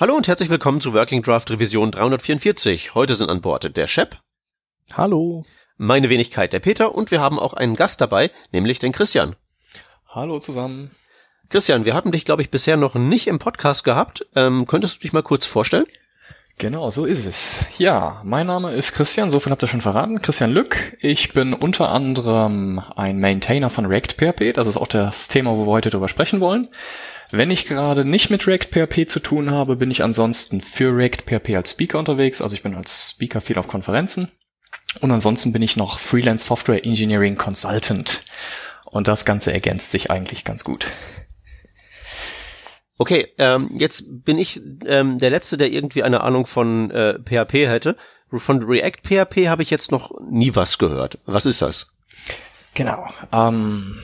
Hallo und herzlich willkommen zu Working Draft Revision 344. Heute sind an Bord der Shep. Hallo. Meine Wenigkeit der Peter und wir haben auch einen Gast dabei, nämlich den Christian. Hallo zusammen. Christian, wir hatten dich, glaube ich, bisher noch nicht im Podcast gehabt. Ähm, könntest du dich mal kurz vorstellen? Genau, so ist es. Ja, mein Name ist Christian, so viel habt ihr schon verraten. Christian Lück. Ich bin unter anderem ein Maintainer von React PHP. Das ist auch das Thema, wo wir heute drüber sprechen wollen. Wenn ich gerade nicht mit React PHP zu tun habe, bin ich ansonsten für React PHP als Speaker unterwegs. Also ich bin als Speaker viel auf Konferenzen. Und ansonsten bin ich noch Freelance Software Engineering Consultant. Und das Ganze ergänzt sich eigentlich ganz gut. Okay, ähm, jetzt bin ich ähm, der Letzte, der irgendwie eine Ahnung von äh, PHP hätte. Von React PHP habe ich jetzt noch nie was gehört. Was ist das? Genau. Ähm,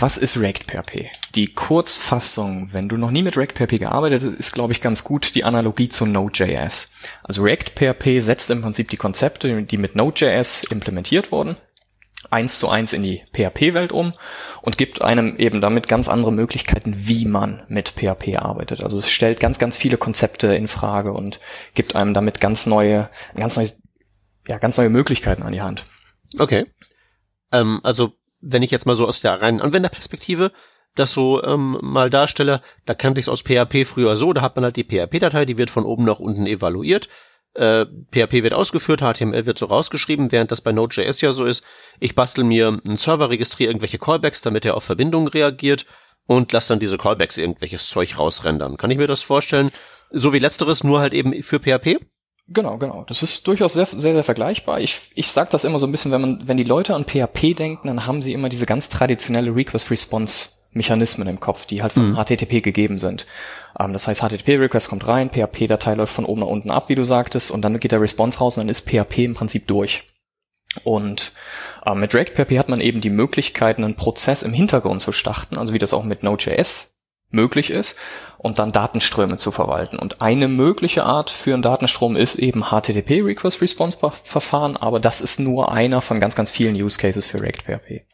was ist React PHP? Die Kurzfassung, wenn du noch nie mit React PHP gearbeitet hast, ist, glaube ich, ganz gut die Analogie zu Node.js. Also React PHP setzt im Prinzip die Konzepte, die mit Node.js implementiert wurden, eins zu eins in die PHP-Welt um und gibt einem eben damit ganz andere Möglichkeiten, wie man mit PHP arbeitet. Also es stellt ganz, ganz viele Konzepte in Frage und gibt einem damit ganz neue, ganz neue, ja, ganz neue Möglichkeiten an die Hand. Okay. Ähm, also wenn ich jetzt mal so aus der reinen Anwenderperspektive das so ähm, mal darstelle, da kannte ich es aus PHP früher so, da hat man halt die PHP-Datei, die wird von oben nach unten evaluiert. Äh, PHP wird ausgeführt, HTML wird so rausgeschrieben, während das bei Node.js ja so ist. Ich bastel mir einen Server, registriere irgendwelche Callbacks, damit er auf Verbindungen reagiert und lasse dann diese Callbacks irgendwelches Zeug rausrendern. Kann ich mir das vorstellen? So wie letzteres, nur halt eben für PHP? Genau, genau. Das ist durchaus sehr, sehr, sehr vergleichbar. Ich, ich sage das immer so ein bisschen, wenn man, wenn die Leute an PHP denken, dann haben sie immer diese ganz traditionelle Request-Response-Mechanismen im Kopf, die halt von mhm. HTTP gegeben sind. Ähm, das heißt, HTTP-Request kommt rein, PHP-Datei läuft von oben nach unten ab, wie du sagtest, und dann geht der Response raus und dann ist PHP im Prinzip durch. Und äh, mit React PHP hat man eben die Möglichkeit, einen Prozess im Hintergrund zu starten, also wie das auch mit Node.js möglich ist und dann Datenströme zu verwalten. Und eine mögliche Art für einen Datenstrom ist eben HTTP Request Response Verfahren, aber das ist nur einer von ganz, ganz vielen Use Cases für React PHP.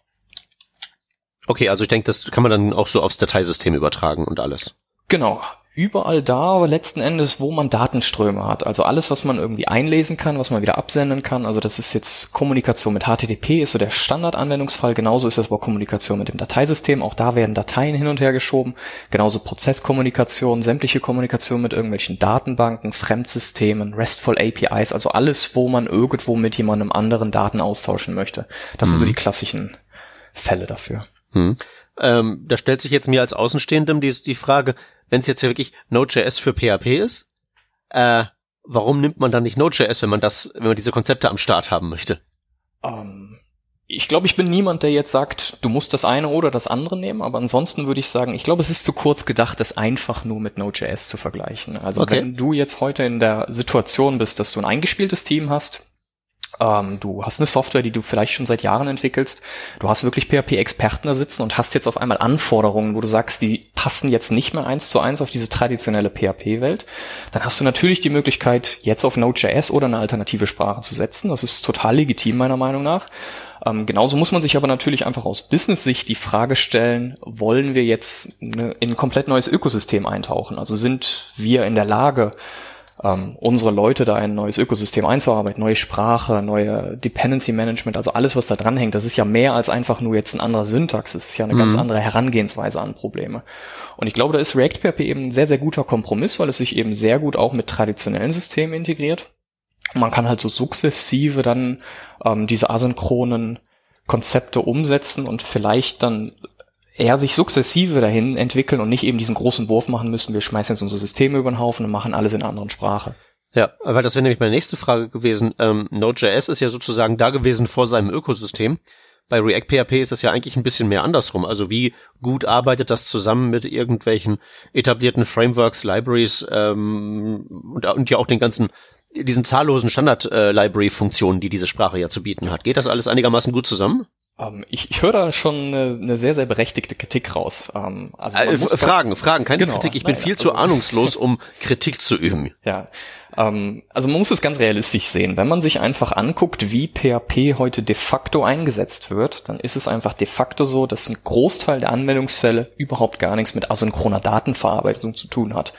Okay, also ich denke, das kann man dann auch so aufs Dateisystem übertragen und alles. Genau überall da letzten Endes, wo man Datenströme hat. Also alles, was man irgendwie einlesen kann, was man wieder absenden kann. Also das ist jetzt Kommunikation mit HTTP, ist so der Standardanwendungsfall. Genauso ist das aber Kommunikation mit dem Dateisystem. Auch da werden Dateien hin und her geschoben. Genauso Prozesskommunikation, sämtliche Kommunikation mit irgendwelchen Datenbanken, Fremdsystemen, RESTful APIs. Also alles, wo man irgendwo mit jemandem anderen Daten austauschen möchte. Das mhm. sind so mhm. die klassischen Fälle dafür. Mhm. Ähm, da stellt sich jetzt mir als Außenstehendem die, die Frage, wenn es jetzt wirklich Node.js für PHP ist, äh, warum nimmt man dann nicht Node.js, wenn man das, wenn man diese Konzepte am Start haben möchte? Um, ähm, ich glaube, ich bin niemand, der jetzt sagt, du musst das eine oder das andere nehmen, aber ansonsten würde ich sagen, ich glaube, es ist zu kurz gedacht, das einfach nur mit Node.js zu vergleichen. Also okay. wenn du jetzt heute in der Situation bist, dass du ein eingespieltes Team hast, ähm, du hast eine Software, die du vielleicht schon seit Jahren entwickelst. Du hast wirklich PHP-Experten da sitzen und hast jetzt auf einmal Anforderungen, wo du sagst, die passen jetzt nicht mehr eins zu eins auf diese traditionelle PHP-Welt. Dann hast du natürlich die Möglichkeit, jetzt auf Node.js oder eine alternative Sprache zu setzen. Das ist total legitim meiner Meinung nach. Ähm, genauso muss man sich aber natürlich einfach aus Business-Sicht die Frage stellen, wollen wir jetzt eine, in ein komplett neues Ökosystem eintauchen? Also sind wir in der Lage, ähm, unsere Leute da ein neues Ökosystem einzuarbeiten, neue Sprache, neue Dependency Management, also alles, was da dranhängt, das ist ja mehr als einfach nur jetzt ein anderer Syntax, es ist ja eine mhm. ganz andere Herangehensweise an Probleme. Und ich glaube, da ist React PHP eben ein sehr, sehr guter Kompromiss, weil es sich eben sehr gut auch mit traditionellen Systemen integriert. Und man kann halt so sukzessive dann ähm, diese asynchronen Konzepte umsetzen und vielleicht dann eher sich sukzessive dahin entwickeln und nicht eben diesen großen Wurf machen müssen, wir schmeißen jetzt unsere Systeme über den Haufen und machen alles in einer anderen Sprache. Ja, weil das wäre nämlich meine nächste Frage gewesen. Ähm, Node.js ist ja sozusagen da gewesen vor seinem Ökosystem. Bei React PHP ist das ja eigentlich ein bisschen mehr andersrum. Also wie gut arbeitet das zusammen mit irgendwelchen etablierten Frameworks, Libraries ähm, und, und ja auch den ganzen diesen zahllosen Standard-Library-Funktionen, äh, die diese Sprache ja zu bieten hat. Geht das alles einigermaßen gut zusammen? Ähm, ich, ich höre da schon eine, eine sehr, sehr berechtigte Kritik raus. Ähm, also äh, Fragen, Fragen, keine genau, Kritik. Ich bin viel ja, zu also, ahnungslos, um Kritik zu üben. Ja, Ähm, also man muss es ganz realistisch sehen. Wenn man sich einfach anguckt, wie PHP heute de facto eingesetzt wird, dann ist es einfach de facto so, dass ein Großteil der Anwendungsfälle überhaupt gar nichts mit asynchroner Datenverarbeitung zu tun hat.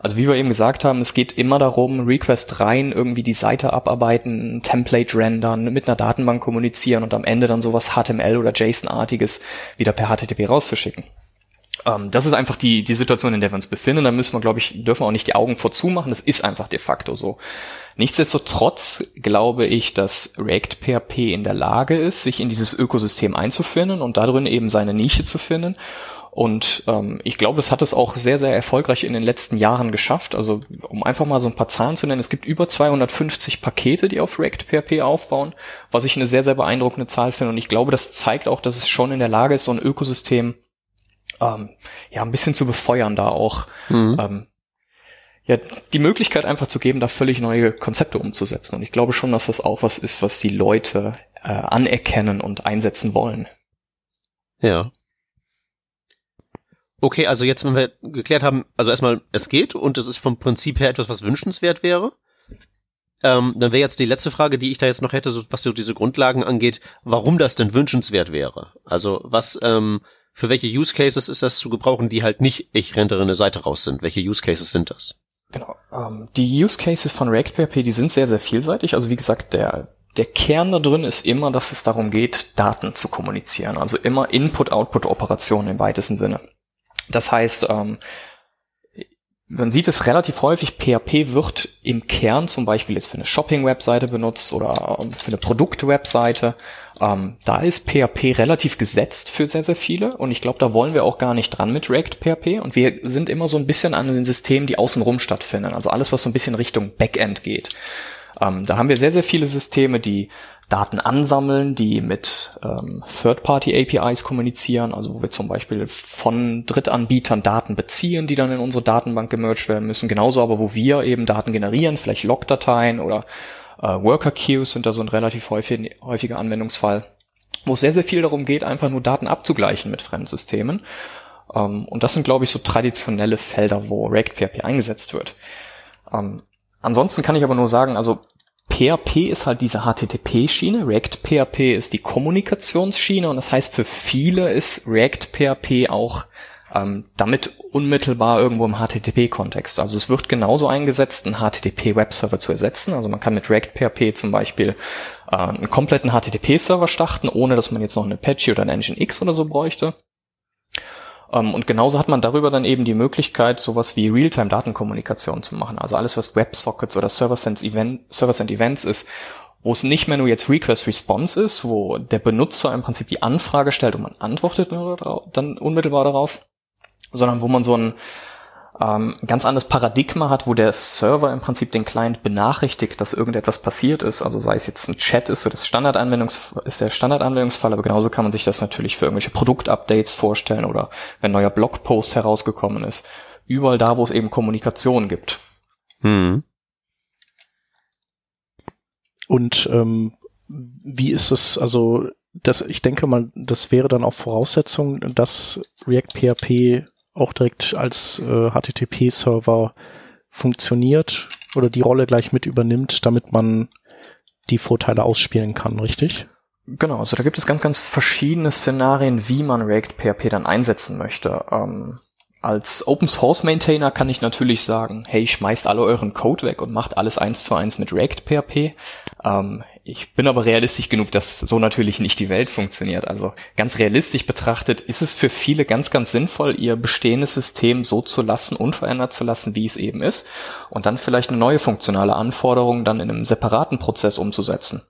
Also wie wir eben gesagt haben, es geht immer darum, Request rein, irgendwie die Seite abarbeiten, Template rendern, mit einer Datenbank kommunizieren und am Ende dann sowas HTML oder JSON-artiges wieder per HTTP rauszuschicken. Ähm, das ist einfach die, die Situation, in der wir uns befinden. Da müssen wir, glaube ich, dürfen wir auch nicht die Augen vorzumachen. Das ist einfach de facto so. Nichtsdestotrotz glaube ich, dass React PHP in der Lage ist, sich in dieses Ökosystem einzufinden und darin eben seine Nische zu finden und ähm, ich glaube, es hat es auch sehr, sehr erfolgreich in den letzten Jahren geschafft. Also um einfach mal so ein paar Zahlen zu nennen, es gibt über 250 Pakete, die auf React PHP aufbauen, was ich eine sehr, sehr beeindruckende Zahl finde. Und ich glaube, das zeigt auch, dass es schon in der Lage ist, so ein Ökosystem ähm, ja ein bisschen zu befeuern, da auch mhm. ähm, ja, die Möglichkeit einfach zu geben, da völlig neue Konzepte umzusetzen. Und ich glaube schon, dass das auch was ist, was die Leute äh, anerkennen und einsetzen wollen. Ja. Okay, also jetzt, wenn wir geklärt haben, also erstmal, es geht und es ist vom Prinzip her etwas, was wünschenswert wäre. Ähm, dann wäre jetzt die letzte Frage, die ich da jetzt noch hätte, so, was so diese Grundlagen angeht, warum das denn wünschenswert wäre. Also was, ähm, für welche Use Cases ist das zu gebrauchen, die halt nicht, ich rendere eine Seite raus sind? Welche Use Cases sind das? Genau. Ähm, die Use Cases von React PHP, die sind sehr, sehr vielseitig. Also wie gesagt, der der Kern da drin ist immer, dass es darum geht, Daten zu kommunizieren. Also immer Input-Output-Operationen im weitesten Sinne. Das heißt, ähm, man sieht es relativ häufig, PHP wird im Kern zum Beispiel jetzt für eine Shopping-Webseite benutzt oder ähm, für eine Produkt-Webseite. Ähm, da ist PHP relativ gesetzt für sehr, sehr viele und ich glaube, da wollen wir auch gar nicht dran mit React PHP und wir sind immer so ein bisschen an den Systemen, die außenrum stattfinden, also alles, was so ein bisschen Richtung Backend geht. Ähm, da haben wir sehr, sehr viele Systeme, die Daten ansammeln, die mit ähm, Third-Party-APIs kommunizieren, also wo wir zum Beispiel von Drittanbietern Daten beziehen, die dann in unsere Datenbank gemerged werden müssen. Genauso aber, wo wir eben Daten generieren, vielleicht Log-Dateien oder äh, Worker-Queues sind da so ein relativ häufig, häufiger Anwendungsfall, wo es sehr, sehr viel darum geht, einfach nur Daten abzugleichen mit Fremdsystemen. Ähm, und das sind, glaube ich, so traditionelle Felder, wo React PHP eingesetzt wird. Ähm, ansonsten kann ich aber nur sagen, also PHP ist halt diese HTTP-Schiene, React PHP ist die Kommunikationsschiene und das heißt für viele ist React PHP auch ähm, damit unmittelbar irgendwo im HTTP-Kontext. Also es wird genauso eingesetzt, einen HTTP-Webserver zu ersetzen. Also man kann mit React PHP zum Beispiel äh, einen kompletten HTTP-Server starten, ohne dass man jetzt noch eine Apache oder ein Nginx oder so bräuchte. Ähm, und genauso hat man darüber dann eben die Möglichkeit, sowas wie Realtime-Datenkommunikation zu machen. Also alles, was WebSockets oder Server-Send-Event, Server-Send-Events ist, wo es nicht mehr nur jetzt Request-Response ist, wo der Benutzer im Prinzip die Anfrage stellt und man antwortet dann unmittelbar darauf, sondern wo man so ein ähm, ganz anderes Paradigma hat, wo der Server im Prinzip den Client benachrichtigt, dass irgendetwas passiert ist. Also sei es jetzt ein Chat, ist so das Standardanwendungs ist der Standardanwendungsfall, aber genauso kann man sich das natürlich für irgendwelche Produktupdates vorstellen oder wenn ein neuer Blogpost herausgekommen ist. Überall da, wo es eben Kommunikation gibt. Hm. Und ähm, wie ist es, also das, ich denke mal, das wäre dann auch Voraussetzung, dass React PHP auch direkt als äh, HTTP-Server funktioniert oder die Rolle gleich mit übernimmt, damit man die Vorteile ausspielen kann, richtig? Genau, also da gibt es ganz, ganz verschiedene Szenarien, wie man React PHP dann einsetzen möchte. Ähm, als Open Source Maintainer kann ich natürlich sagen, hey, schmeißt alle euren Code weg und macht alles eins zu eins mit React PHP. Ähm, ich bin aber realistisch genug, dass so natürlich nicht die Welt funktioniert. Also ganz realistisch betrachtet ist es für viele ganz, ganz sinnvoll, ihr bestehendes System so zu lassen, unverändert zu lassen, wie es eben ist, und dann vielleicht eine neue funktionale Anforderung dann in einem separaten Prozess umzusetzen.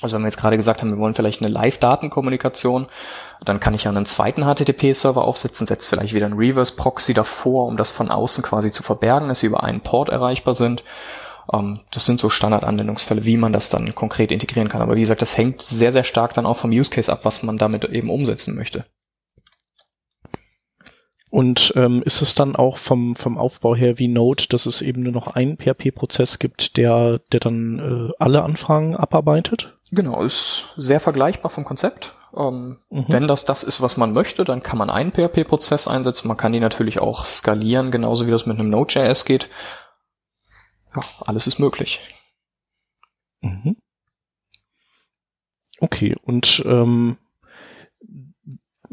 Also wenn wir jetzt gerade gesagt haben, wir wollen vielleicht eine Live-Datenkommunikation, dann kann ich ja einen zweiten HTTP-Server aufsetzen, setze vielleicht wieder einen Reverse-Proxy davor, um das von außen quasi zu verbergen, dass sie über einen Port erreichbar sind. Ähm, das sind so Standardanwendungsfälle, wie man das dann konkret integrieren kann. Aber wie gesagt, das hängt sehr, sehr stark dann auch vom Use Case ab, was man damit eben umsetzen möchte. Und ähm, ist es dann auch vom, vom Aufbau her wie Node, dass es eben nur noch einen PHP-Prozess gibt, der, der dann äh, alle Anfragen abarbeitet? Genau, ist sehr vergleichbar vom Konzept. Ähm, mhm. Wenn das das ist, was man möchte, dann kann man einen PHP-Prozess einsetzen. Man kann die natürlich auch skalieren, genauso wie das mit einem Node.js geht. ja, alles ist möglich. Mhm. Okay, und ähm,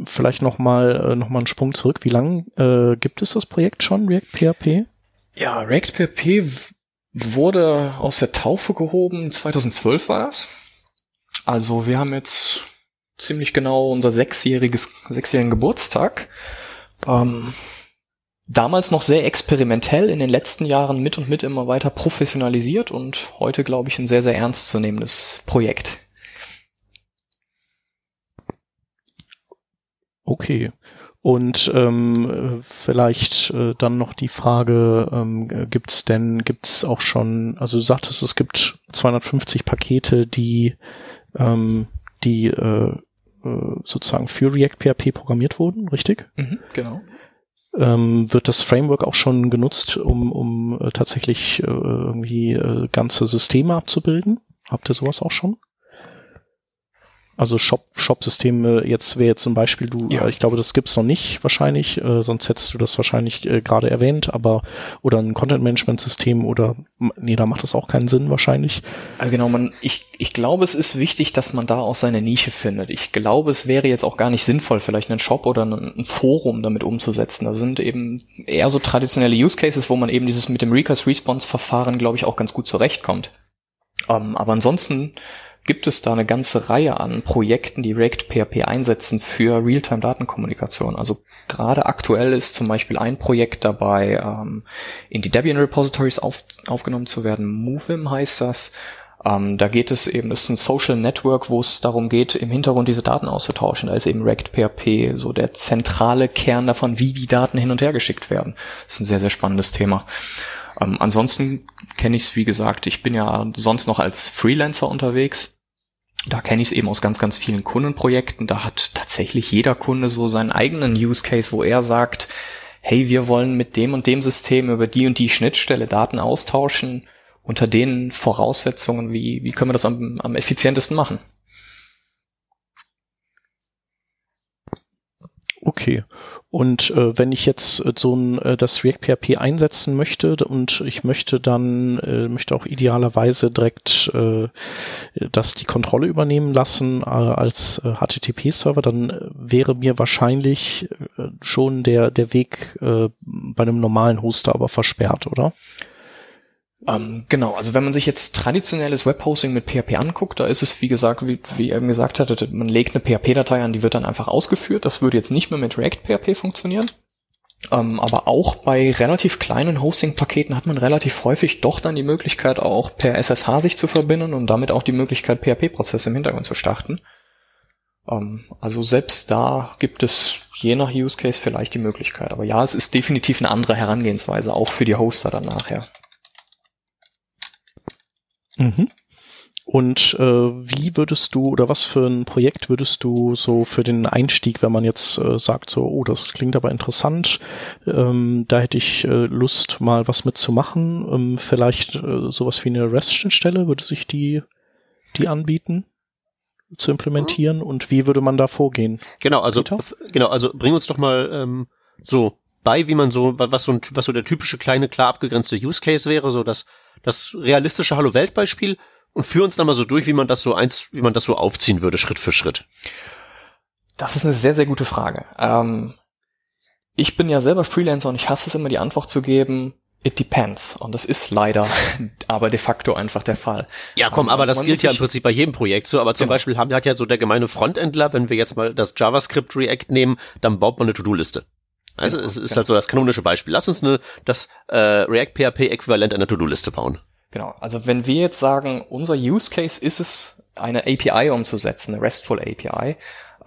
vielleicht nochmal äh, noch mal einen Sprung zurück. Wie lange äh, gibt es das Projekt schon, React PHP? Ja, React PHP wurde aus der Taufe gehoben. 2012 war das. Also wir haben jetzt ziemlich genau unser sechsjähriges, sechsjährigen Geburtstag. Ähm, damals noch sehr experimentell, in den letzten Jahren mit und mit immer weiter professionalisiert und heute, glaube ich, ein sehr, sehr ernstzunehmendes Projekt. Okay. Und ähm, vielleicht äh, dann noch die Frage, ähm, gibt denn, gibt es auch schon, also du sagtest, es gibt 250 Pakete, die, ähm, die äh, äh, sozusagen für React PHP programmiert wurden, richtig? Mhm, genau. Ähm, wird das Framework auch schon genutzt, um, um äh, tatsächlich äh, irgendwie äh, ganze Systeme abzubilden? Habt ihr sowas auch schon? Also Shop, Shop-Systeme, jetzt wäre jetzt zum Beispiel du, ja. äh, ich glaube, das gibt's noch nicht wahrscheinlich, äh, sonst hättest du das wahrscheinlich äh, gerade erwähnt, aber oder ein Content-Management-System oder nee, da macht das auch keinen Sinn wahrscheinlich. Also genau, man, ich, ich glaube, es ist wichtig, dass man da auch seine Nische findet. Ich glaube, es wäre jetzt auch gar nicht sinnvoll, vielleicht einen Shop oder ein, ein Forum damit umzusetzen. Da sind eben eher so traditionelle Use Cases, wo man eben dieses mit dem Recast-Response-Verfahren, glaube ich, auch ganz gut zurechtkommt. Ähm, aber ansonsten gibt es da eine ganze Reihe an Projekten, die React PHP einsetzen für Realtime-Datenkommunikation. Also gerade aktuell ist zum Beispiel ein Projekt dabei, ähm, in die Debian Repositories auf, aufgenommen zu werden. Movim heißt das. Ähm, da geht es eben, das ist ein Social Network, wo es darum geht, im Hintergrund diese Daten auszutauschen. Da ist eben React PHP so der zentrale Kern davon, wie die Daten hin und her geschickt werden. Das ist ein sehr, sehr spannendes Thema. Ähm, ansonsten kenne ich es, wie gesagt, ich bin ja sonst noch als Freelancer unterwegs da kenne ich es eben aus ganz, ganz vielen Kundenprojekten. Da hat tatsächlich jeder Kunde so seinen eigenen Use Case, wo er sagt, hey, wir wollen mit dem und dem System über die und die Schnittstelle Daten austauschen. Unter den Voraussetzungen, wie, wie können wir das am, am effizientesten machen? Okay. Und äh, wenn ich jetzt äh, so ein äh, das React PHP einsetzen möchte und ich möchte dann äh, möchte auch idealerweise direkt äh, das die Kontrolle übernehmen lassen äh, als äh, HTTP Server, dann äh, wäre mir wahrscheinlich äh, schon der der Weg äh, bei einem normalen Hoster aber versperrt, oder? Ähm, genau, also wenn man sich jetzt traditionelles Webhosting mit PHP anguckt, da ist es, wie gesagt, wie, wie eben gesagt hatte, man legt eine PHP-Datei an, die wird dann einfach ausgeführt. Das würde jetzt nicht mehr mit React PHP funktionieren. Ähm, aber auch bei relativ kleinen Hosting-Paketen hat man relativ häufig doch dann die Möglichkeit, auch per SSH sich zu verbinden und damit auch die Möglichkeit, PHP-Prozesse im Hintergrund zu starten. Ähm, also selbst da gibt es je nach Use Case vielleicht die Möglichkeit. Aber ja, es ist definitiv eine andere Herangehensweise, auch für die Hoster dann nachher. Mhm. Und äh, wie würdest du oder was für ein Projekt würdest du so für den Einstieg, wenn man jetzt äh, sagt, so, oh, das klingt aber interessant, ähm, da hätte ich äh, Lust, mal was mitzumachen, ähm, vielleicht äh, sowas wie eine REST-Schnittstelle, würde sich die, die anbieten? zu implementieren mhm. und wie würde man da vorgehen? Genau, also genau, also bring uns doch mal ähm, so bei, wie man so was so ein, was so der typische kleine klar abgegrenzte Use Case wäre, so dass das realistische Hallo Welt Beispiel und führ uns dann mal so durch, wie man das so eins, wie man das so aufziehen würde, Schritt für Schritt. Das ist eine sehr, sehr gute Frage. Ähm, ich bin ja selber Freelancer und ich hasse es immer, die Antwort zu geben, It depends. Und das ist leider aber de facto einfach der Fall. Ja, komm, aber das gilt ja im Prinzip bei jedem Projekt so. Aber zum genau. Beispiel haben, hat ja so der gemeine Frontendler, wenn wir jetzt mal das JavaScript React nehmen, dann baut man eine To-Do-Liste. Also genau, es ist genau. halt so das kanonische Beispiel. Lass uns eine, das äh, React PHP Äquivalent einer To-Do-Liste bauen. Genau. Also wenn wir jetzt sagen, unser Use Case ist es, eine API umzusetzen, eine RESTful API,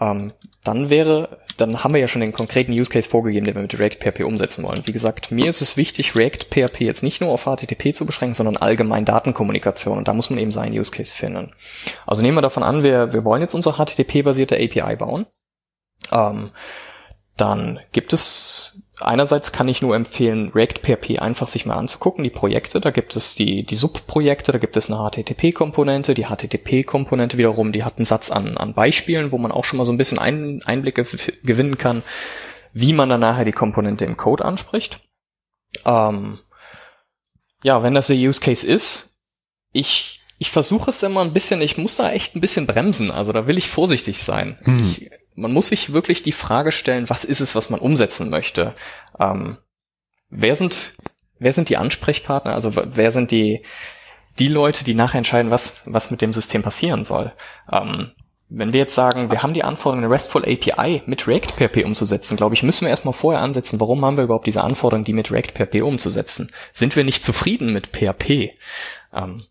ähm, dann wäre, dann haben wir ja schon den konkreten Use Case vorgegeben, den wir mit React PHP umsetzen wollen. Wie gesagt, mir ist es wichtig, React PHP jetzt nicht nur auf HTTP zu beschränken, sondern allgemein Datenkommunikation. Und da muss man eben seinen Use Case finden. Also nehmen wir davon an, wir, wir wollen jetzt unsere HTTP-basierte API bauen. Ähm, dann gibt es einerseits kann ich nur empfehlen, React PHP einfach sich mal anzugucken, die Projekte. Da gibt es die, die Subprojekte, da gibt es eine HTTP-Komponente. Die HTTP-Komponente wiederum, die hat einen Satz an, an Beispielen, wo man auch schon mal so ein bisschen ein, Einblicke gewinnen kann, wie man dann nachher die Komponente im Code anspricht. Ähm, ja, wenn das der Use Case ist, ich, ich versuche es immer ein bisschen, ich muss da echt ein bisschen bremsen. Also da will ich vorsichtig sein. Hm. Ich, man muss sich wirklich die Frage stellen, was ist es, was man umsetzen möchte? Ähm, wer sind, wer sind die Ansprechpartner? Also wer sind die, die Leute, die nachher entscheiden, was, was mit dem System passieren soll? Ähm, wenn wir jetzt sagen, wir haben die Anforderung, eine RESTful API mit React PHP umzusetzen, glaube ich, müssen wir erstmal vorher ansetzen, warum haben wir überhaupt diese Anforderung, die mit React PHP umzusetzen? Sind wir nicht zufrieden mit PHP? Ähm,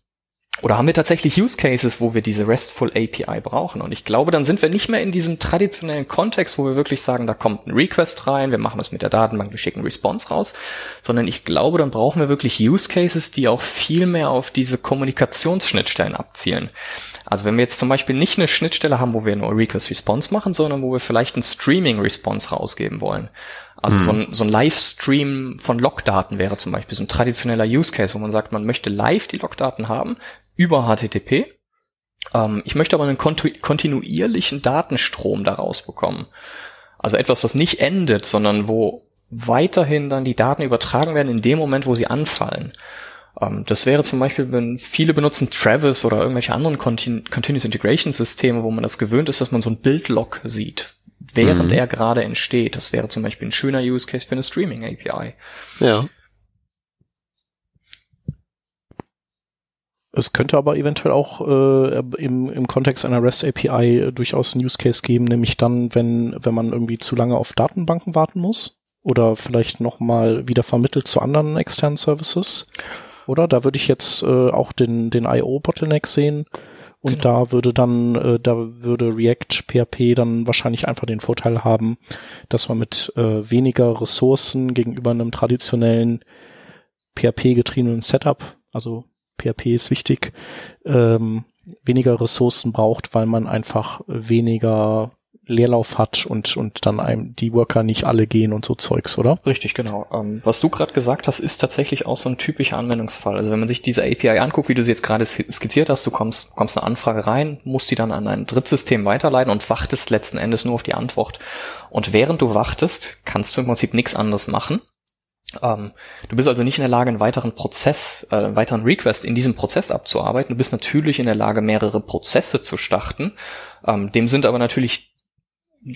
oder haben wir tatsächlich Use Cases, wo wir diese RESTful API brauchen? Und ich glaube, dann sind wir nicht mehr in diesem traditionellen Kontext, wo wir wirklich sagen, da kommt ein Request rein, wir machen das mit der Datenbank, wir schicken Response raus, sondern ich glaube, dann brauchen wir wirklich Use Cases, die auch viel mehr auf diese Kommunikationsschnittstellen abzielen. Also wenn wir jetzt zum Beispiel nicht eine Schnittstelle haben, wo wir nur Request Response machen, sondern wo wir vielleicht ein Streaming Response rausgeben wollen. Also hm. so ein, so ein Livestream von Logdaten wäre zum Beispiel so ein traditioneller Use Case, wo man sagt, man möchte live die Logdaten haben über HTTP. Ähm, ich möchte aber einen kontinuierlichen Datenstrom daraus bekommen. Also etwas, was nicht endet, sondern wo weiterhin dann die Daten übertragen werden in dem Moment, wo sie anfallen. Ähm, das wäre zum Beispiel, wenn viele benutzen Travis oder irgendwelche anderen Continu Continuous Integration Systeme, wo man das gewöhnt ist, dass man so ein Bildlog sieht, während mhm. er gerade entsteht. Das wäre zum Beispiel ein schöner Use Case für eine Streaming API. Ja. Es könnte aber eventuell auch äh, im, im Kontext einer REST API äh, durchaus einen Use Case geben, nämlich dann, wenn, wenn man irgendwie zu lange auf Datenbanken warten muss oder vielleicht nochmal wieder vermittelt zu anderen externen Services. Oder da würde ich jetzt äh, auch den, den IO-Bottleneck sehen. Und genau. da würde dann, äh, da würde React PHP dann wahrscheinlich einfach den Vorteil haben, dass man mit äh, weniger Ressourcen gegenüber einem traditionellen PHP-getriebenen Setup, also PHP ist wichtig, ähm, weniger Ressourcen braucht, weil man einfach weniger Leerlauf hat und, und dann einem die Worker nicht alle gehen und so Zeugs, oder? Richtig, genau. Ähm, was du gerade gesagt hast, ist tatsächlich auch so ein typischer Anwendungsfall. Also wenn man sich diese API anguckt, wie du sie jetzt gerade skizziert hast, du kommst, kommst eine Anfrage rein, musst die dann an ein Drittsystem weiterleiten und wartest letzten Endes nur auf die Antwort. Und während du wartest, kannst du im Prinzip nichts anderes machen, ähm, du bist also nicht in der Lage, einen weiteren Prozess, äh, einen weiteren Request in diesem Prozess abzuarbeiten. Du bist natürlich in der Lage, mehrere Prozesse zu starten. Ähm, dem sind aber natürlich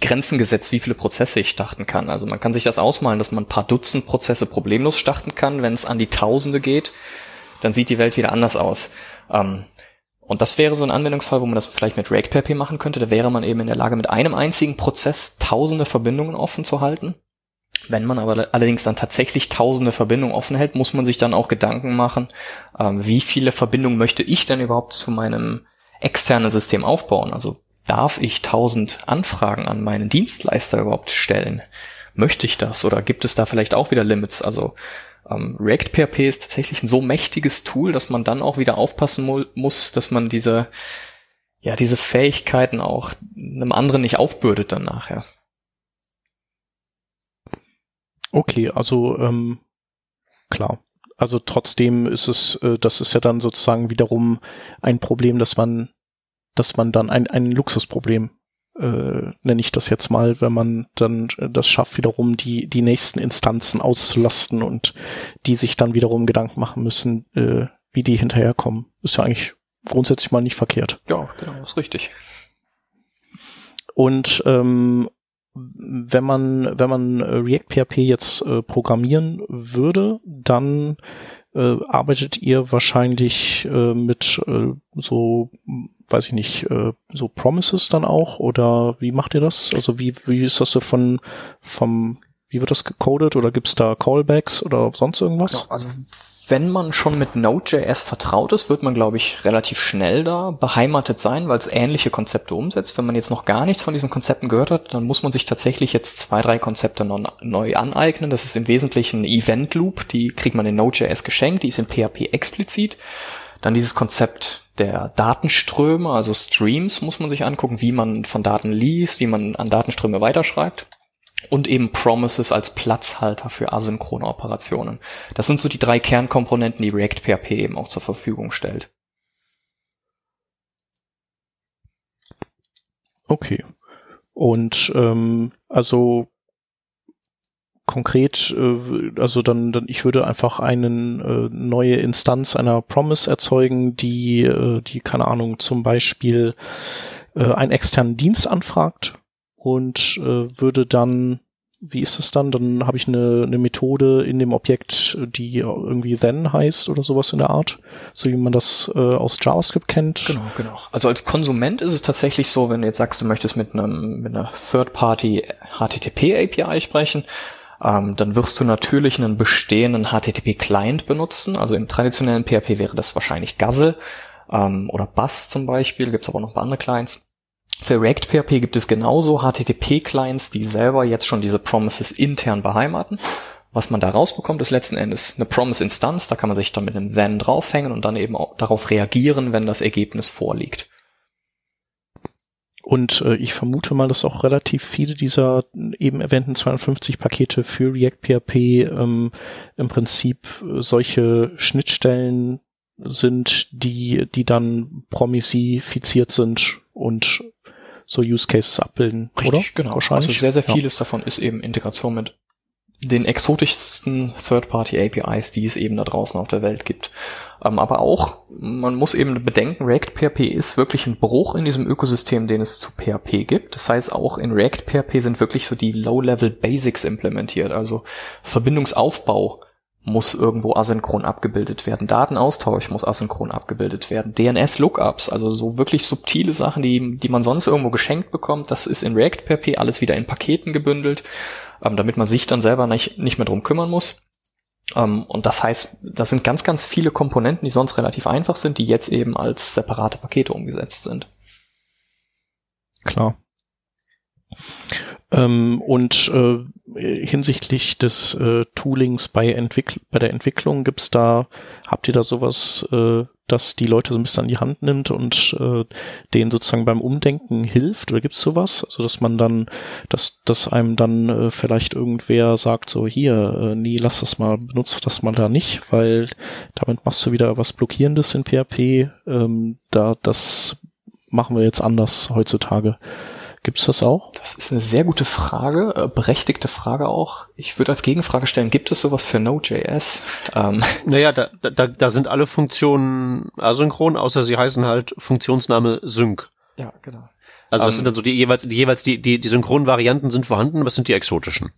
Grenzen gesetzt, wie viele Prozesse ich starten kann. Also man kann sich das ausmalen, dass man ein paar Dutzend Prozesse problemlos starten kann. Wenn es an die Tausende geht, dann sieht die Welt wieder anders aus. Ähm, und das wäre so ein Anwendungsfall, wo man das vielleicht mit PHP machen könnte. Da wäre man eben in der Lage, mit einem einzigen Prozess tausende Verbindungen offen zu halten. Wenn man aber allerdings dann tatsächlich tausende Verbindungen offen hält, muss man sich dann auch Gedanken machen, ähm, wie viele Verbindungen möchte ich denn überhaupt zu meinem externen System aufbauen? Also darf ich tausend Anfragen an meinen Dienstleister überhaupt stellen? Möchte ich das oder gibt es da vielleicht auch wieder Limits? Also ähm, React PHP ist tatsächlich ein so mächtiges Tool, dass man dann auch wieder aufpassen mu muss, dass man diese ja diese Fähigkeiten auch einem anderen nicht aufbürdet dann nachher. Okay, also ähm, klar. Also trotzdem ist es, äh, das ist ja dann sozusagen wiederum ein Problem, dass man dass man dann ein, ein Luxusproblem äh, nenne ich das jetzt mal, wenn man dann das schafft, wiederum die, die nächsten Instanzen auszulasten und die sich dann wiederum Gedanken machen müssen, äh, wie die hinterherkommen. Ist ja eigentlich grundsätzlich mal nicht verkehrt. Ja, genau, ist richtig. Und ähm, wenn man, wenn man React PHP jetzt äh, programmieren würde, dann äh, arbeitet ihr wahrscheinlich äh, mit äh, so weiß ich nicht, äh, so Promises dann auch oder wie macht ihr das? Also wie, wie ist das so von, vom, wie wird das gecodet oder gibt's da Callbacks oder sonst irgendwas? Genau, also wenn man schon mit Node.js vertraut ist, wird man, glaube ich, relativ schnell da beheimatet sein, weil es ähnliche Konzepte umsetzt. Wenn man jetzt noch gar nichts von diesen Konzepten gehört hat, dann muss man sich tatsächlich jetzt zwei, drei Konzepte neu aneignen. Das ist im Wesentlichen Event Loop, die kriegt man in Node.js geschenkt, die ist in PHP explizit. Dann dieses Konzept der Datenströme, also Streams muss man sich angucken, wie man von Daten liest, wie man an Datenströme weiterschreibt. Und eben Promises als Platzhalter für asynchrone Operationen. Das sind so die drei Kernkomponenten, die React PHP eben auch zur Verfügung stellt. Okay. Und ähm, also konkret, äh, also dann, dann ich würde einfach eine äh, neue Instanz einer Promise erzeugen, die, äh, die keine Ahnung, zum Beispiel äh, einen externen Dienst anfragt und äh, würde dann wie ist es dann? Dann habe ich eine, eine Methode in dem Objekt, die irgendwie then heißt oder sowas in der Art, so wie man das äh, aus JavaScript kennt. Genau, genau. Also als Konsument ist es tatsächlich so, wenn du jetzt sagst, du möchtest mit einem mit einer Third-Party HTTP API sprechen, ähm, dann wirst du natürlich einen bestehenden HTTP-Client benutzen. Also im traditionellen PHP wäre das wahrscheinlich Gazelle ähm, oder Bus zum Beispiel. Gibt es aber noch ein paar andere Clients. Für React PHP gibt es genauso HTTP-Clients, die selber jetzt schon diese Promises intern beheimaten. Was man da rausbekommt, ist letzten Endes eine Promise-Instanz. Da kann man sich dann mit einem Then draufhängen und dann eben auch darauf reagieren, wenn das Ergebnis vorliegt. Und äh, ich vermute mal, dass auch relativ viele dieser eben erwähnten 250 Pakete für React PHP ähm, im Prinzip äh, solche Schnittstellen sind, die, die dann promisifiziert sind und so Use Cases abbilden, Richtig, oder? genau. Wahrscheinlich. Also sehr, sehr vieles ja. davon ist eben Integration mit den exotischsten Third-Party-APIs, die es eben da draußen auf der Welt gibt. Ähm, aber auch, man muss eben bedenken, React PHP ist wirklich ein Bruch in diesem Ökosystem, den es zu PHP gibt. Das heißt, auch in React PHP sind wirklich so die Low-Level Basics implementiert, also Verbindungsaufbau muss irgendwo asynchron abgebildet werden. Datenaustausch muss asynchron abgebildet werden. DNS-Lookups, also so wirklich subtile Sachen, die, die man sonst irgendwo geschenkt bekommt, das ist in React PHP alles wieder in Paketen gebündelt, ähm, damit man sich dann selber nicht, nicht mehr drum kümmern muss. Ähm, und das heißt, das sind ganz, ganz viele Komponenten, die sonst relativ einfach sind, die jetzt eben als separate Pakete umgesetzt sind. Klar. Ähm, und äh, hinsichtlich des äh, Toolings bei, Entwickl bei der Entwicklung gibt's da, habt ihr da sowas, äh, dass die Leute so ein bisschen an die Hand nimmt und äh, denen sozusagen beim Umdenken hilft? Oder gibt's sowas? Also dass man dann, dass, dass einem dann äh, vielleicht irgendwer sagt, so hier, äh, nee, lass das mal, benutze das mal da nicht, weil damit machst du wieder was Blockierendes in PHP. Ähm, da, das machen wir jetzt anders heutzutage. Gibt's das auch? Das ist eine sehr gute Frage, äh, berechtigte Frage auch. Ich würde als Gegenfrage stellen, gibt es sowas für Node.js? Ähm. Naja, da, da, da sind alle Funktionen asynchron, außer sie heißen halt Funktionsname Sync. Ja, genau. Also das um, sind dann so die jeweils, die jeweils die, die, die synchronen Varianten sind vorhanden, es sind die exotischen.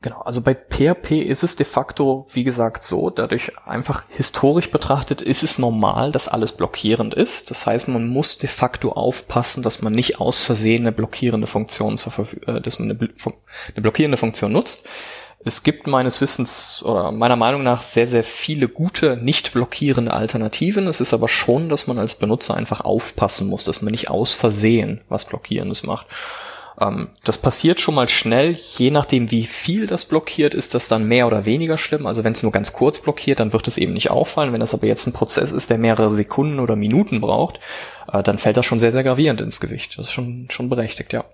Genau, also bei PHP ist es de facto, wie gesagt, so, dadurch einfach historisch betrachtet ist es normal, dass alles blockierend ist. Das heißt, man muss de facto aufpassen, dass man nicht aus Versehen eine blockierende Funktion zur äh, dass man eine, eine blockierende Funktion nutzt. Es gibt meines Wissens oder meiner Meinung nach sehr, sehr viele gute, nicht blockierende Alternativen. Es ist aber schon, dass man als Benutzer einfach aufpassen muss, dass man nicht aus Versehen was Blockierendes macht. Ähm, das passiert schon mal schnell, je nachdem wie viel das blockiert, ist das dann mehr oder weniger schlimm. Also wenn es nur ganz kurz blockiert, dann wird es eben nicht auffallen. Wenn das aber jetzt ein Prozess ist, der mehrere Sekunden oder Minuten braucht, äh, dann fällt das schon sehr, sehr gravierend ins Gewicht. Das ist schon, schon berechtigt, ja.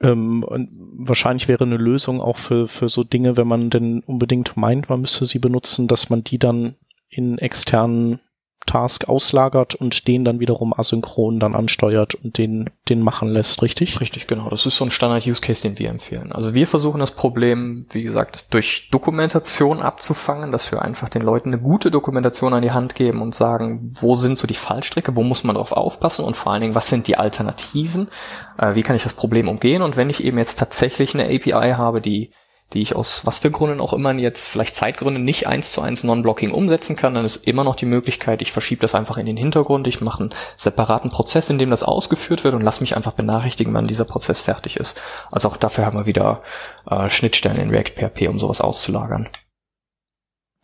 Ähm, und wahrscheinlich wäre eine Lösung auch für, für so Dinge, wenn man denn unbedingt meint, man müsste sie benutzen, dass man die dann in externen Task auslagert und den dann wiederum asynchron dann ansteuert und den, den machen lässt, richtig? Richtig, genau. Das ist so ein Standard-Use-Case, den wir empfehlen. Also wir versuchen das Problem, wie gesagt, durch Dokumentation abzufangen, dass wir einfach den Leuten eine gute Dokumentation an die Hand geben und sagen, wo sind so die Fallstricke, wo muss man drauf aufpassen und vor allen Dingen, was sind die Alternativen, äh, wie kann ich das Problem umgehen und wenn ich eben jetzt tatsächlich eine API habe, die die ich aus was für Gründen auch immer jetzt vielleicht Zeitgründen nicht eins zu eins Non-Blocking umsetzen kann, dann ist immer noch die Möglichkeit, ich verschiebe das einfach in den Hintergrund, ich mache einen separaten Prozess, in dem das ausgeführt wird und lass mich einfach benachrichtigen, wann dieser Prozess fertig ist. Also auch dafür haben wir wieder äh, Schnittstellen in React PHP, um sowas auszulagern.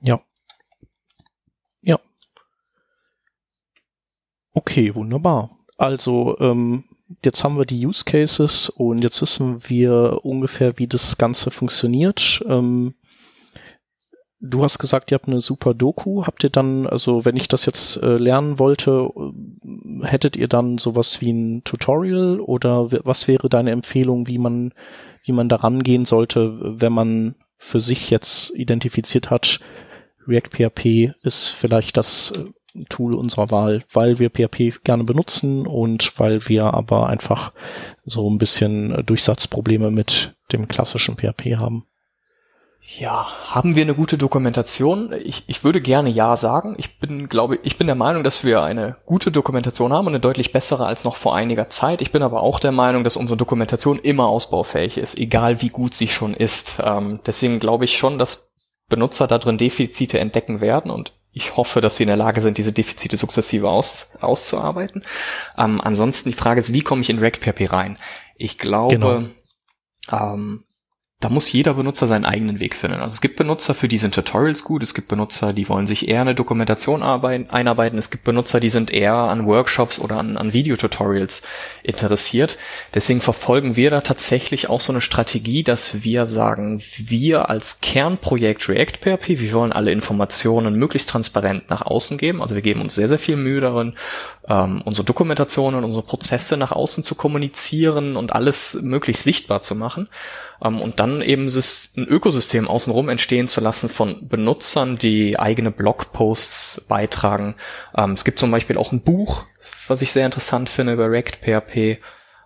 Ja. Ja. Okay, wunderbar. Also ähm, jetzt haben wir die Use Cases und jetzt wissen wir ungefähr, wie das Ganze funktioniert. Ähm, du hast gesagt, ihr habt eine super Doku. Habt ihr dann, also wenn ich das jetzt äh, lernen wollte, äh, hättet ihr dann sowas wie ein Tutorial oder was wäre deine Empfehlung, wie man, wie man daran gehen sollte, wenn man für sich jetzt identifiziert hat, React PHP ist vielleicht das äh, Tool unserer Wahl, weil wir PHP gerne benutzen und weil wir aber einfach so ein bisschen Durchsatzprobleme mit dem klassischen PHP haben. Ja, haben wir eine gute Dokumentation? Ich, ich würde gerne ja sagen. Ich bin, glaube ich bin der Meinung, dass wir eine gute Dokumentation haben und eine deutlich bessere als noch vor einiger Zeit. Ich bin aber auch der Meinung, dass unsere Dokumentation immer ausbaufähig ist, egal wie gut sie schon ist. Ähm, deswegen glaube ich schon, dass Benutzer da drin Defizite entdecken werden und ich hoffe, dass sie in der Lage sind, diese Defizite sukzessive aus, auszuarbeiten. Ähm, ansonsten die Frage ist, wie komme ich in RegPHP rein? Ich glaube, genau. ähm, da muss jeder Benutzer seinen eigenen Weg finden. Also es gibt Benutzer, für die sind Tutorials gut, es gibt Benutzer, die wollen sich eher eine Dokumentation arbeiten, einarbeiten, es gibt Benutzer, die sind eher an Workshops oder an, an Videotutorials interessiert. Deswegen verfolgen wir da tatsächlich auch so eine Strategie, dass wir sagen, wir als Kernprojekt React PHP, wir wollen alle Informationen möglichst transparent nach außen geben. Also wir geben uns sehr, sehr viel Mühe darin, ähm, unsere Dokumentationen, unsere Prozesse nach außen zu kommunizieren und alles möglichst sichtbar zu machen ähm, und dann eben ein Ökosystem außenrum entstehen zu lassen von Benutzern, die eigene Blogposts beitragen. Ähm, es gibt zum Beispiel auch ein Buch, was ich sehr interessant finde über React PHP.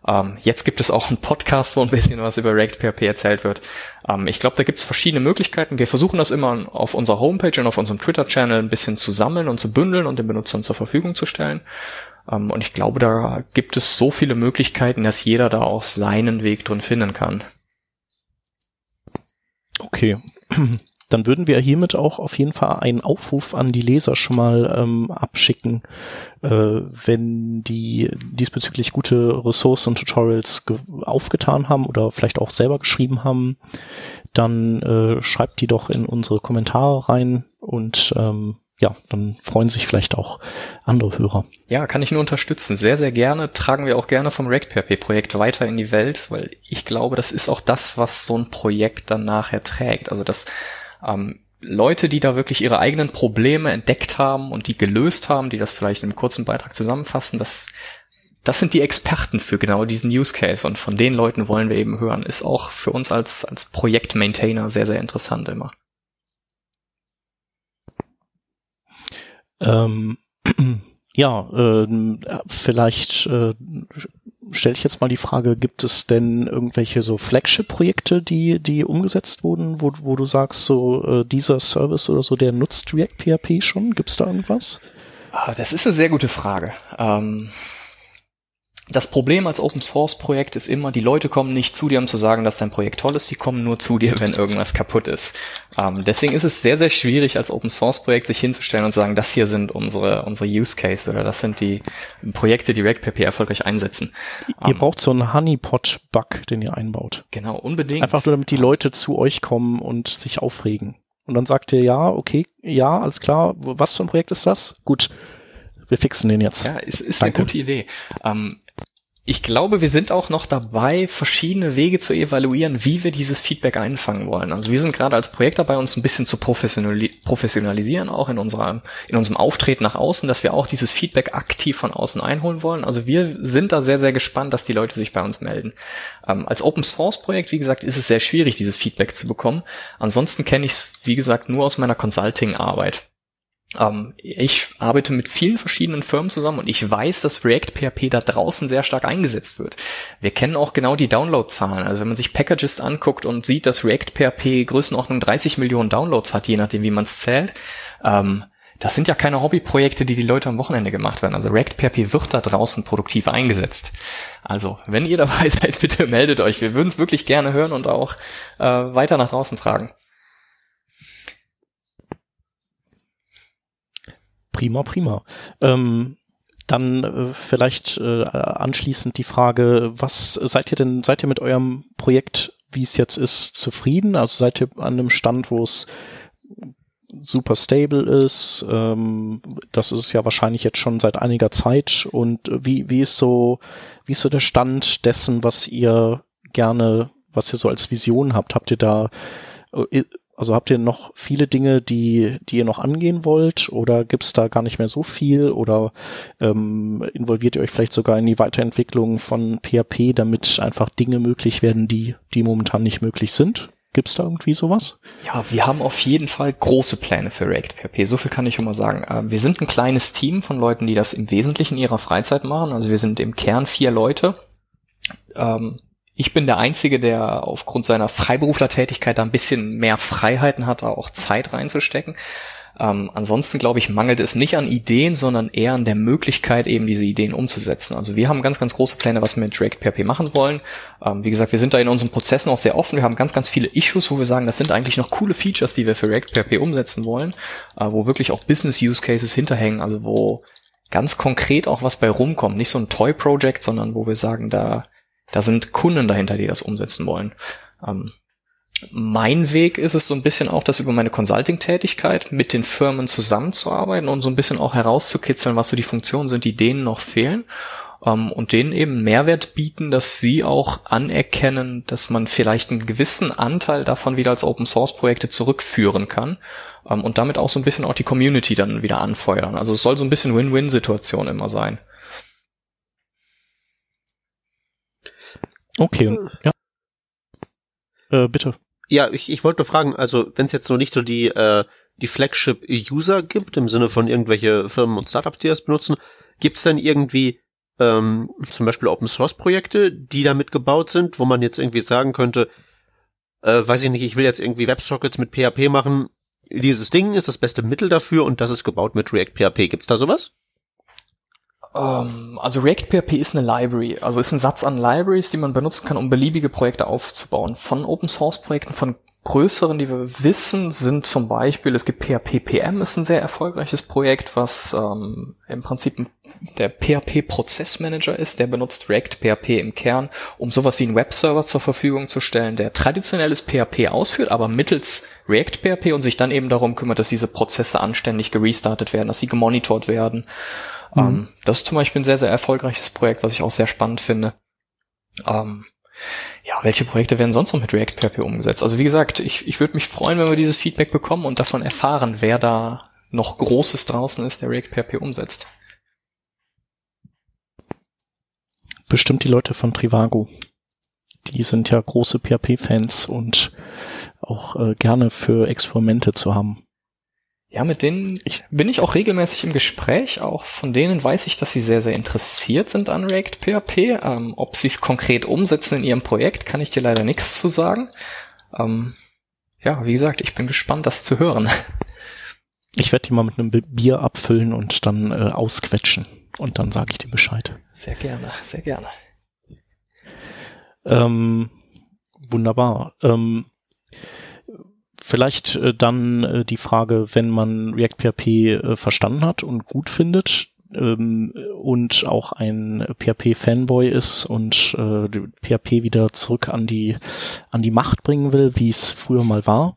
Ähm, jetzt gibt es auch einen Podcast, wo ein bisschen was über React PHP erzählt wird. Ähm, ich glaube, da gibt es verschiedene Möglichkeiten. Wir versuchen das immer auf unserer Homepage und auf unserem Twitter-Channel ein bisschen zu sammeln und zu bündeln und den Benutzern zur Verfügung zu stellen. Um, ähm, und ich glaube, da gibt es so viele Möglichkeiten, dass jeder da auch seinen Weg drin finden kann. Okay. Dann würden wir hiermit auch auf jeden Fall einen Aufruf an die Leser schon mal ähm, abschicken, äh, wenn die diesbezüglich gute Ressourcen und Tutorials aufgetan haben oder vielleicht auch selber geschrieben haben, dann äh, schreibt die doch in unsere Kommentare rein und ähm, ja, dann freuen sich vielleicht auch andere Hörer. Ja, kann ich nur unterstützen. Sehr, sehr gerne. Tragen wir auch gerne vom RegPHP-Projekt weiter in die Welt, weil ich glaube, das ist auch das, was so ein Projekt dann nachher trägt. Also dass ähm, Leute, die da wirklich ihre eigenen Probleme entdeckt haben und die gelöst haben, die das vielleicht in einem kurzen Beitrag zusammenfassen, das das sind die Experten für genau diesen Use Case und von den Leuten wollen wir eben hören. Ist auch für uns als, als Projektmaintainer sehr, sehr interessant immer. Ähm, ja, äh, vielleicht äh, stelle ich jetzt mal die Frage, gibt es denn irgendwelche so Flagship-Projekte, die, die umgesetzt wurden, wo, wo du sagst, so äh, dieser Service oder so, der nutzt React PHP schon? Gibt es da irgendwas? Ah, das ist eine sehr gute Frage. Ähm das Problem als Open Source Projekt ist immer, die Leute kommen nicht zu dir, um zu sagen, dass dein Projekt toll ist, die kommen nur zu dir, wenn irgendwas kaputt ist. Ähm, deswegen ist es sehr, sehr schwierig als Open Source Projekt sich hinzustellen und sagen, das hier sind unsere, unsere Use Case oder das sind die Projekte, die RegPP erfolgreich einsetzen. Ihr ähm, braucht so einen Honeypot-Bug, den ihr einbaut. Genau, unbedingt. Einfach nur, damit die Leute zu euch kommen und sich aufregen. Und dann sagt ihr, ja, okay, ja, alles klar, was für ein Projekt ist das? Gut, wir fixen den jetzt. Ja, es ist Danke. eine gute Idee. Ähm, ich glaube, wir sind auch noch dabei, verschiedene Wege zu evaluieren, wie wir dieses Feedback einfangen wollen. Also wir sind gerade als Projekt dabei, uns ein bisschen zu professionalisieren, auch in unserer, in unserem Auftreten nach außen, dass wir auch dieses Feedback aktiv von außen einholen wollen. Also wir sind da sehr, sehr gespannt, dass die Leute sich bei uns melden. Ähm, als Open Source Projekt, wie gesagt, ist es sehr schwierig, dieses Feedback zu bekommen. Ansonsten kenne ich es, wie gesagt, nur aus meiner Consulting-Arbeit. Ähm, ich arbeite mit vielen verschiedenen Firmen zusammen und ich weiß, dass React PHP da draußen sehr stark eingesetzt wird. Wir kennen auch genau die Downloadzahlen. Also wenn man sich Packages anguckt und sieht, dass React PHP Größenordnung 30 Millionen Downloads hat, je nachdem wie man es zählt, ähm, das sind ja keine Hobbyprojekte, die die Leute am Wochenende gemacht werden. Also React PHP wird da draußen produktiv eingesetzt. Also, wenn ihr dabei seid, bitte meldet euch. Wir würden es wirklich gerne hören und auch äh, weiter nach draußen tragen. Prima, prima. Ähm, dann äh, vielleicht äh, anschließend die Frage, was seid ihr denn, seid ihr mit eurem Projekt, wie es jetzt ist, zufrieden? Also seid ihr an einem Stand, wo es super stable ist? Ähm, das ist ja wahrscheinlich jetzt schon seit einiger Zeit. Und wie, wie ist so, wie ist so der Stand dessen, was ihr gerne, was ihr so als Vision habt? Habt ihr da äh, also habt ihr noch viele Dinge, die, die ihr noch angehen wollt oder gibt's da gar nicht mehr so viel oder ähm, involviert ihr euch vielleicht sogar in die Weiterentwicklung von PHP, damit einfach Dinge möglich werden, die, die momentan nicht möglich sind? Gibt's da irgendwie sowas? Ja, wir haben auf jeden Fall große Pläne für React PHP. So viel kann ich schon mal sagen. Äh, wir sind ein kleines Team von Leuten, die das im Wesentlichen in ihrer Freizeit machen. Also wir sind im Kern vier Leute. Ähm, ich bin der Einzige, der aufgrund seiner Freiberuflertätigkeit da ein bisschen mehr Freiheiten hat, da auch Zeit reinzustecken. Ähm, ansonsten glaube ich, mangelt es nicht an Ideen, sondern eher an der Möglichkeit, eben diese Ideen umzusetzen. Also wir haben ganz, ganz große Pläne, was wir mit React PHP machen wollen. Ähm, wie gesagt, wir sind da in unseren Prozessen auch sehr offen. Wir haben ganz, ganz viele Issues, wo wir sagen, das sind eigentlich noch coole Features, die wir für React PHP umsetzen wollen, äh, wo wirklich auch Business Use Cases hinterhängen, also wo ganz konkret auch was bei rumkommt. Nicht so ein Toy-Project, sondern wo wir sagen, da, da sind Kunden dahinter, die das umsetzen wollen. Ähm, mein Weg ist es so ein bisschen auch, das über meine Consulting-Tätigkeit mit den Firmen zusammenzuarbeiten und so ein bisschen auch herauszukitzeln, was so die Funktionen sind, die denen noch fehlen ähm, und denen eben Mehrwert bieten, dass sie auch anerkennen, dass man vielleicht einen gewissen Anteil davon wieder als Open-Source-Projekte zurückführen kann ähm, und damit auch so ein bisschen auch die Community dann wieder anfeuern. Also es soll so ein bisschen Win-Win-Situation immer sein. Okay, ja. Äh, bitte. Ja, ich, ich wollte fragen, also wenn es jetzt noch nicht so die, äh, die Flagship-User gibt, im Sinne von irgendwelche Firmen und Startups, die das benutzen, gibt es denn irgendwie ähm, zum Beispiel Open-Source-Projekte, die damit gebaut sind, wo man jetzt irgendwie sagen könnte, äh, weiß ich nicht, ich will jetzt irgendwie Websockets mit PHP machen, dieses Ding ist das beste Mittel dafür und das ist gebaut mit React PHP. Gibt's da sowas? Um, ähm, also React PHP ist eine Library, also ist ein Satz an Libraries, die man benutzen kann, um beliebige Projekte aufzubauen. Von Open Source Projekten, von größeren, die wir wissen, sind zum Beispiel, es gibt PHP PM, ist ein sehr erfolgreiches Projekt, was ähm, im Prinzip der PHP Prozessmanager ist, der benutzt React PHP im Kern, um sowas wie einen Webserver zur Verfügung zu stellen, der traditionelles PHP ausführt, aber mittels React PHP und sich dann eben darum kümmert, dass diese Prozesse anständig gerestartet werden, dass sie gemonitort werden Mhm. Ähm, das ist zum Beispiel ein sehr, sehr erfolgreiches Projekt, was ich auch sehr spannend finde. Ähm, ja, welche Projekte werden sonst noch mit React PHP umgesetzt? Also wie gesagt, ich, ich würde mich freuen, wenn wir dieses Feedback bekommen und davon erfahren, wer da noch Großes draußen ist, der React PHP umsetzt. Bestimmt die Leute von Trivago. Die sind ja große PHP-Fans und auch äh, gerne für Experimente zu haben. Ja, mit denen ich, bin ich auch regelmäßig im Gespräch. Auch von denen weiß ich, dass sie sehr, sehr interessiert sind an React PHP. Ähm, ob sie es konkret umsetzen in ihrem Projekt, kann ich dir leider nichts zu sagen. Ähm, ja, wie gesagt, ich bin gespannt, das zu hören. Ich werde die mal mit einem Bier abfüllen und dann äh, ausquetschen. Und dann sage ich dir Bescheid. Sehr gerne, sehr gerne. Ähm, wunderbar. Ähm, Vielleicht äh, dann äh, die Frage, wenn man React PHP äh, verstanden hat und gut findet ähm, und auch ein PHP-Fanboy ist und äh, PHP wieder zurück an die an die Macht bringen will, wie es früher mal war,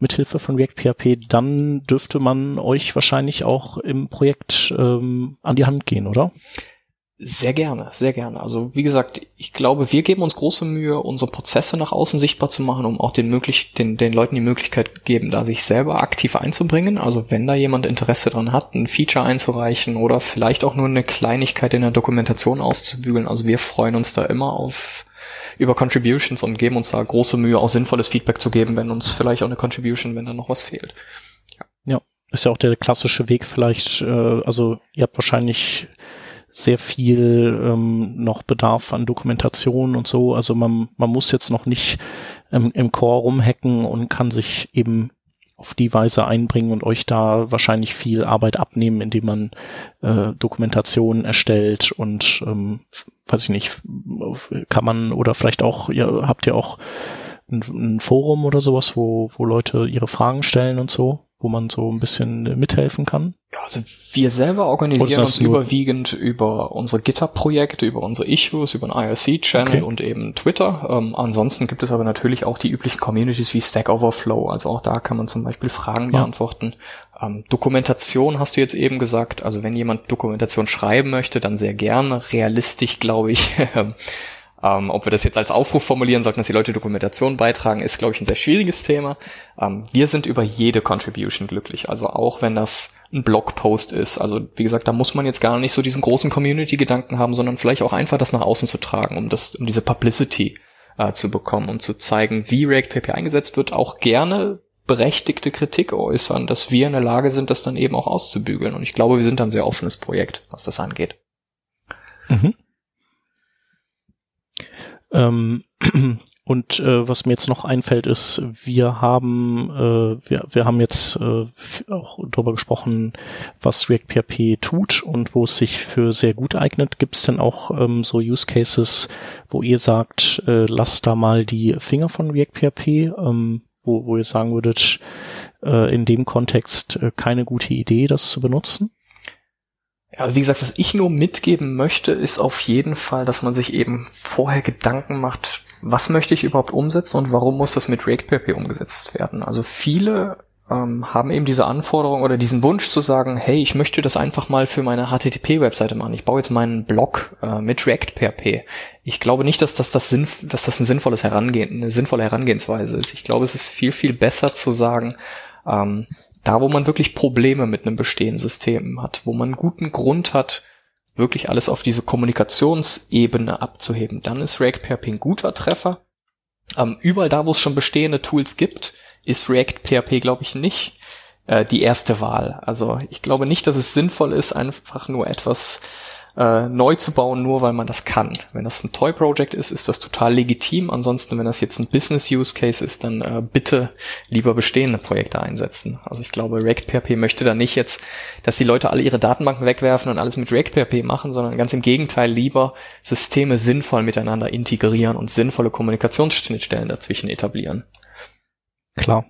mithilfe von React PHP, dann dürfte man euch wahrscheinlich auch im Projekt ähm, an die Hand gehen, oder? Sehr gerne, sehr gerne. Also wie gesagt, ich glaube, wir geben uns große Mühe, unsere Prozesse nach außen sichtbar zu machen, um auch den, möglich den, den Leuten die Möglichkeit geben, da sich selber aktiv einzubringen. Also wenn da jemand Interesse dran hat, ein Feature einzureichen oder vielleicht auch nur eine Kleinigkeit in der Dokumentation auszubügeln. Also wir freuen uns da immer auf über Contributions und geben uns da große Mühe, auch sinnvolles Feedback zu geben, wenn uns vielleicht auch eine Contribution, wenn da noch was fehlt. Ja, ja ist ja auch der klassische Weg vielleicht, äh, also ihr habt wahrscheinlich sehr viel ähm, noch Bedarf an Dokumentation und so. Also man, man muss jetzt noch nicht ähm, im Core rumhacken und kann sich eben auf die Weise einbringen und euch da wahrscheinlich viel Arbeit abnehmen, indem man äh, Dokumentationen erstellt und ähm, weiß ich nicht, kann man oder vielleicht auch, ihr habt ihr auch ein, ein Forum oder sowas, wo, wo Leute ihre Fragen stellen und so wo man so ein bisschen mithelfen kann? Ja, also wir selber organisieren uns überwiegend über unsere GitHub-Projekte, über unsere Issues, über einen IRC-Channel okay. und eben Twitter. Ähm, ansonsten gibt es aber natürlich auch die üblichen Communities wie Stack Overflow. Also auch da kann man zum Beispiel Fragen ja. beantworten. Ähm, Dokumentation hast du jetzt eben gesagt. Also wenn jemand Dokumentation schreiben möchte, dann sehr gerne. Realistisch, glaube ich. Ähm, ob wir das jetzt als Aufruf formulieren sollten, dass die Leute Dokumentation beitragen, ist, glaube ich, ein sehr schwieriges Thema. Ähm, wir sind über jede Contribution glücklich. Also auch wenn das ein Blogpost ist. Also wie gesagt, da muss man jetzt gar nicht so diesen großen Community-Gedanken haben, sondern vielleicht auch einfach das nach außen zu tragen, um das, um diese Publicity äh, zu bekommen und zu zeigen, wie React PHP eingesetzt wird, auch gerne berechtigte Kritik äußern, dass wir in der Lage sind, das dann eben auch auszubügeln. Und ich glaube, wir sind ein sehr offenes Projekt, was das angeht. Mhm. Ähm, und äh, was mir jetzt noch einfällt, ist, wir haben äh, wir, wir haben jetzt äh, auch darüber gesprochen, was React PHP tut und wo es sich für sehr gut eignet. Gibt es denn auch ähm, so Use Cases, wo ihr sagt, äh, lasst da mal die Finger von React PHP, ähm, wo, wo ihr sagen würdet, äh, in dem Kontext äh, keine gute Idee, das zu benutzen? Also wie gesagt, was ich nur mitgeben möchte, ist auf jeden Fall, dass man sich eben vorher Gedanken macht, was möchte ich überhaupt umsetzen und warum muss das mit React PHP umgesetzt werden. Also viele ähm, haben eben diese Anforderung oder diesen Wunsch zu sagen, hey, ich möchte das einfach mal für meine HTTP-Webseite machen. Ich baue jetzt meinen Blog äh, mit React PHP. Ich glaube nicht, dass das, das, Sinn, dass das ein sinnvolles Herangehen, eine sinnvolle Herangehensweise ist. Ich glaube, es ist viel, viel besser zu sagen, ähm, da wo man wirklich Probleme mit einem bestehenden System hat, wo man guten Grund hat, wirklich alles auf diese Kommunikationsebene abzuheben, dann ist React PHP ein guter Treffer. Ähm, überall da, wo es schon bestehende Tools gibt, ist React PHP, glaube ich, nicht äh, die erste Wahl. Also ich glaube nicht, dass es sinnvoll ist, einfach nur etwas äh, neu zu bauen, nur weil man das kann. Wenn das ein Toy-Project ist, ist das total legitim. Ansonsten, wenn das jetzt ein Business-Use-Case ist, dann äh, bitte lieber bestehende Projekte einsetzen. Also ich glaube, React möchte da nicht jetzt, dass die Leute alle ihre Datenbanken wegwerfen und alles mit React machen, sondern ganz im Gegenteil lieber Systeme sinnvoll miteinander integrieren und sinnvolle Kommunikationsschnittstellen dazwischen etablieren. Klar.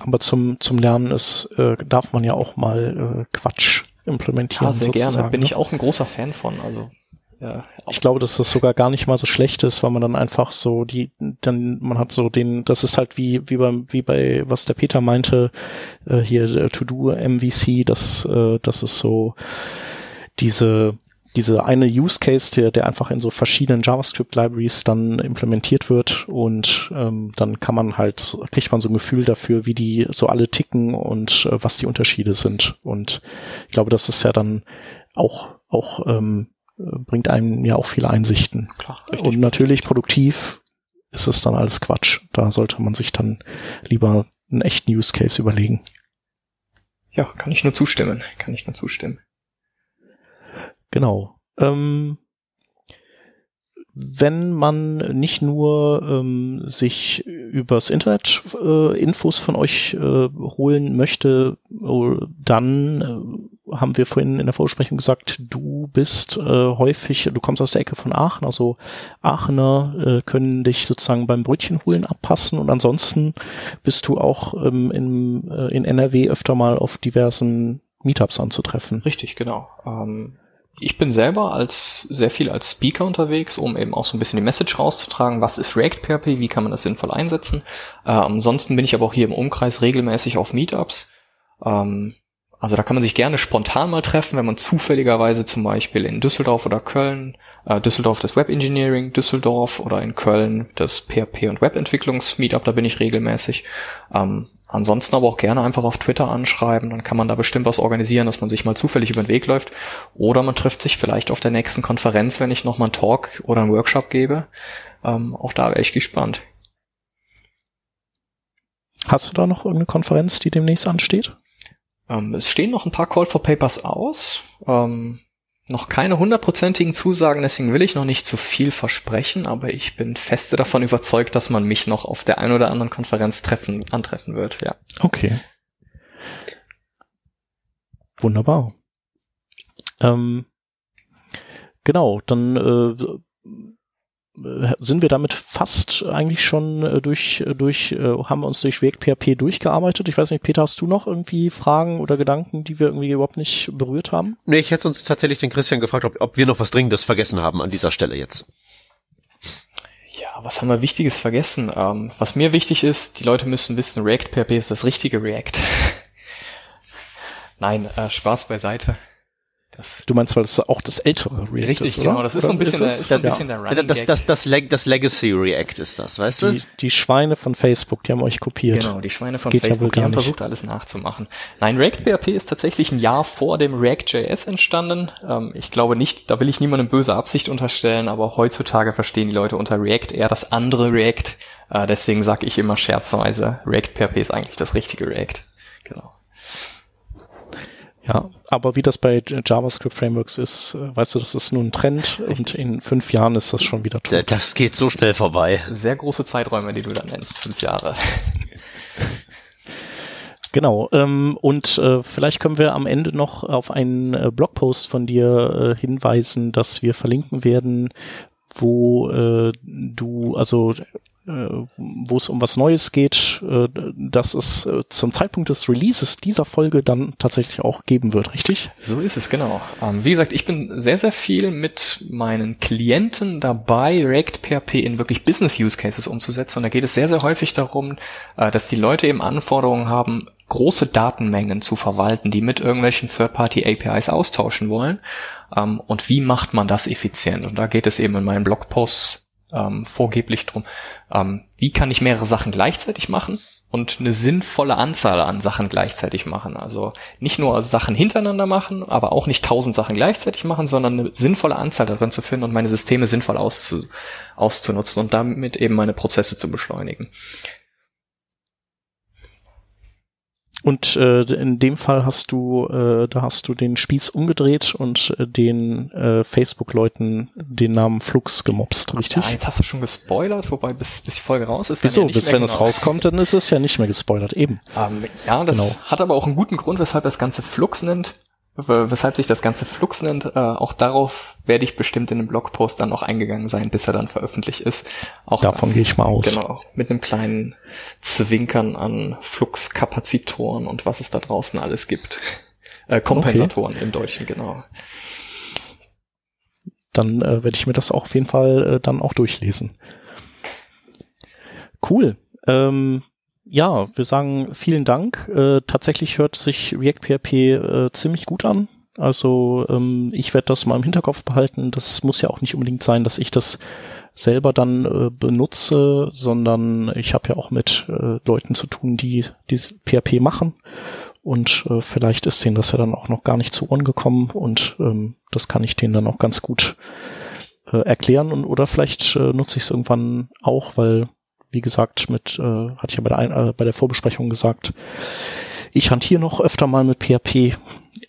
Aber zum, zum Lernen ist, äh, darf man ja auch mal äh, Quatsch implementieren. Ja, sehr gerne. Bin ne? ich auch ein großer Fan von. Also ja, ich glaube, dass das sogar gar nicht mal so schlecht ist, weil man dann einfach so die, dann man hat so den, das ist halt wie wie beim wie bei was der Peter meinte äh, hier äh, To Do MVC, das äh, das ist so diese diese eine Use Case, der, der einfach in so verschiedenen JavaScript Libraries dann implementiert wird und ähm, dann kann man halt, kriegt man so ein Gefühl dafür, wie die so alle ticken und äh, was die Unterschiede sind. Und ich glaube, das ist ja dann auch, auch ähm, bringt einem ja auch viele Einsichten. Klar, richtig. Und natürlich produktiv ist es dann alles Quatsch. Da sollte man sich dann lieber einen echten Use Case überlegen. Ja, kann ich nur zustimmen. Kann ich nur zustimmen. Genau. Ähm, wenn man nicht nur ähm, sich übers Internet äh, Infos von euch äh, holen möchte, oh, dann äh, haben wir vorhin in der Vorsprechung gesagt, du bist äh, häufig, du kommst aus der Ecke von Aachen, also Aachener äh, können dich sozusagen beim Brötchen holen abpassen und ansonsten bist du auch ähm, in, äh, in NRW öfter mal auf diversen Meetups anzutreffen. Richtig, genau. Ähm ich bin selber als sehr viel als Speaker unterwegs, um eben auch so ein bisschen die Message rauszutragen, was ist React PHP, wie kann man das sinnvoll einsetzen. Äh, ansonsten bin ich aber auch hier im Umkreis regelmäßig auf Meetups. Ähm, also da kann man sich gerne spontan mal treffen, wenn man zufälligerweise zum Beispiel in Düsseldorf oder Köln, äh, Düsseldorf das Web Engineering, Düsseldorf oder in Köln das PHP und Webentwicklungs-Meetup, da bin ich regelmäßig. Ähm, Ansonsten aber auch gerne einfach auf Twitter anschreiben, dann kann man da bestimmt was organisieren, dass man sich mal zufällig über den Weg läuft. Oder man trifft sich vielleicht auf der nächsten Konferenz, wenn ich nochmal einen Talk oder einen Workshop gebe. Ähm, auch da wäre ich gespannt. Hast du da noch irgendeine Konferenz, die demnächst ansteht? Ähm, es stehen noch ein paar Call for Papers aus. Ähm, noch keine hundertprozentigen Zusagen, deswegen will ich noch nicht zu viel versprechen, aber ich bin feste davon überzeugt, dass man mich noch auf der einen oder anderen Konferenz treffen, antreffen wird, ja. Okay. Wunderbar. Ähm, genau, dann äh, sind wir damit fast eigentlich schon äh, durch, äh, durch, haben wir uns durch Weg PHP durchgearbeitet. Ich weiß nicht, Peter, hast du noch irgendwie Fragen oder Gedanken, die wir irgendwie überhaupt nicht berührt haben? Nee, ich hätte uns tatsächlich den Christian gefragt, ob, ob wir noch was Dringendes vergessen haben an dieser Stelle jetzt. Ja, was haben wir Wichtiges vergessen? Ähm, was mir wichtig ist, die Leute müssen wissen, React PHP ist das richtige React. Nein, äh, Spaß beiseite. Das du meinst, weil das auch das ältere React Richtig, ist, genau. Das ist so ein bisschen, ist, ist so ein bisschen der Running das, das, das, Leg das Legacy React ist das, weißt du? Die, Schweine von Facebook, die haben euch kopiert. Genau, die Schweine von Geht Facebook, ja die haben versucht, alles nachzumachen. Nein, React PHP ist tatsächlich ein Jahr vor dem React.js entstanden. Ähm, ich glaube nicht, da will ich niemandem böse Absicht unterstellen, aber heutzutage verstehen die Leute unter React eher das andere React. Äh, deswegen sage ich immer scherzweise, React PHP ist eigentlich das richtige React. Ja, aber wie das bei JavaScript Frameworks ist, äh, weißt du, das ist nur ein Trend und in fünf Jahren ist das schon wieder tot. Das geht so schnell vorbei. Sehr große Zeiträume, die du da nennst, fünf Jahre. Genau, ähm, und äh, vielleicht können wir am Ende noch auf einen äh, Blogpost von dir äh, hinweisen, dass wir verlinken werden, wo äh, du, also wo es um was Neues geht, äh, dass es äh, zum Zeitpunkt des Releases dieser Folge dann tatsächlich auch geben wird, richtig? So ist es, genau. Ähm, wie gesagt, ich bin sehr, sehr viel mit meinen Klienten dabei, React PHP in wirklich Business Use Cases umzusetzen. Und da geht es sehr, sehr häufig darum, dass die Leute eben Anforderungen haben, große Datenmengen zu verwalten, die mit irgendwelchen Third-Party APIs austauschen wollen. Ähm, und wie macht man das effizient? Und da geht es eben in meinen Blogposts ähm, vorgeblich drum, ähm, wie kann ich mehrere Sachen gleichzeitig machen und eine sinnvolle Anzahl an Sachen gleichzeitig machen. Also nicht nur Sachen hintereinander machen, aber auch nicht tausend Sachen gleichzeitig machen, sondern eine sinnvolle Anzahl darin zu finden und meine Systeme sinnvoll auszu auszunutzen und damit eben meine Prozesse zu beschleunigen. Und äh, in dem Fall hast du, äh, da hast du den Spieß umgedreht und äh, den äh, Facebook-Leuten den Namen Flux gemobst, richtig? Ja, jetzt hast du schon gespoilert, wobei bis, bis die Folge raus ist. Wieso? Ja bis wenn genau. es rauskommt, dann ist es ja nicht mehr gespoilert, eben. Ähm, ja, das genau. hat aber auch einen guten Grund, weshalb das Ganze Flux nennt weshalb sich das Ganze Flux nennt. Äh, auch darauf werde ich bestimmt in dem Blogpost dann noch eingegangen sein, bis er dann veröffentlicht ist. Auch Davon gehe ich mal aus. Genau, mit einem kleinen Zwinkern an Fluxkapazitoren und was es da draußen alles gibt. Äh, Kompensatoren okay. im Deutschen, genau. Dann äh, werde ich mir das auch auf jeden Fall äh, dann auch durchlesen. Cool. Ähm, ja, wir sagen vielen Dank. Äh, tatsächlich hört sich React PHP äh, ziemlich gut an. Also ähm, ich werde das mal im Hinterkopf behalten. Das muss ja auch nicht unbedingt sein, dass ich das selber dann äh, benutze, sondern ich habe ja auch mit äh, Leuten zu tun, die diese PHP machen. Und äh, vielleicht ist denen das ja dann auch noch gar nicht zu Ohren gekommen und ähm, das kann ich denen dann auch ganz gut äh, erklären und oder vielleicht äh, nutze ich es irgendwann auch, weil wie gesagt, mit, äh, hatte ich ja bei der, äh, bei der Vorbesprechung gesagt, ich hantiere noch öfter mal mit PHP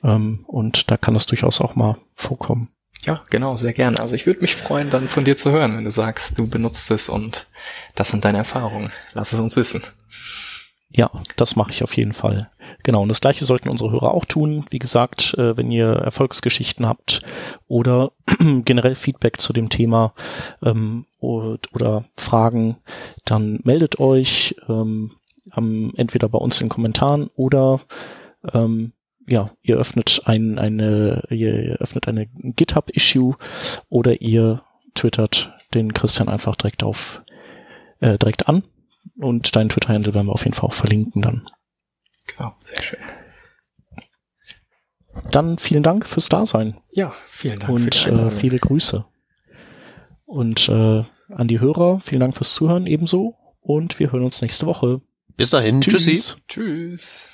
ähm, und da kann das durchaus auch mal vorkommen. Ja, genau, sehr gerne. Also ich würde mich freuen, dann von dir zu hören, wenn du sagst, du benutzt es und das sind deine Erfahrungen. Lass es uns wissen. Ja, das mache ich auf jeden Fall. Genau, und das gleiche sollten unsere Hörer auch tun. Wie gesagt, äh, wenn ihr Erfolgsgeschichten habt oder generell Feedback zu dem Thema ähm, oder Fragen, dann meldet euch ähm, entweder bei uns in den Kommentaren oder ähm, ja, ihr öffnet ein, eine, ihr öffnet eine GitHub-Issue oder ihr twittert den Christian einfach direkt auf äh, direkt an und deinen Twitter-Handle werden wir auf jeden Fall auch verlinken dann. Genau, sehr schön. Dann vielen Dank fürs Dasein. Ja, vielen Dank. Und äh, viele Grüße. Und äh, an die Hörer, vielen Dank fürs Zuhören ebenso. Und wir hören uns nächste Woche. Bis dahin. Tschüss. Tschüssi. Tschüss.